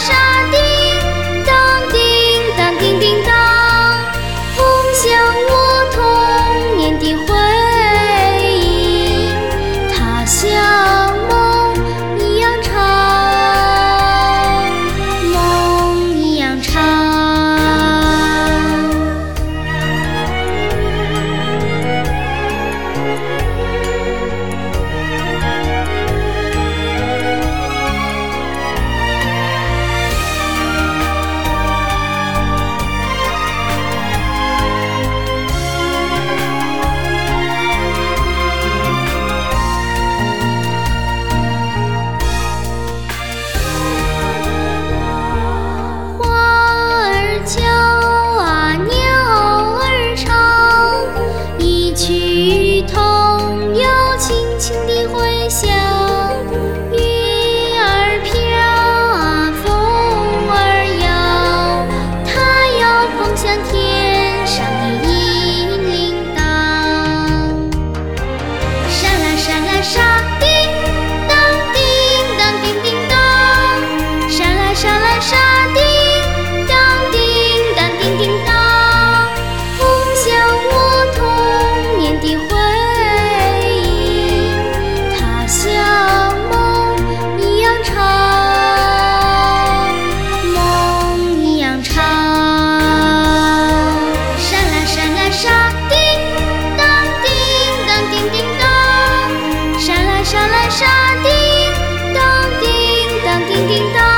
生沙叮当叮当叮叮当。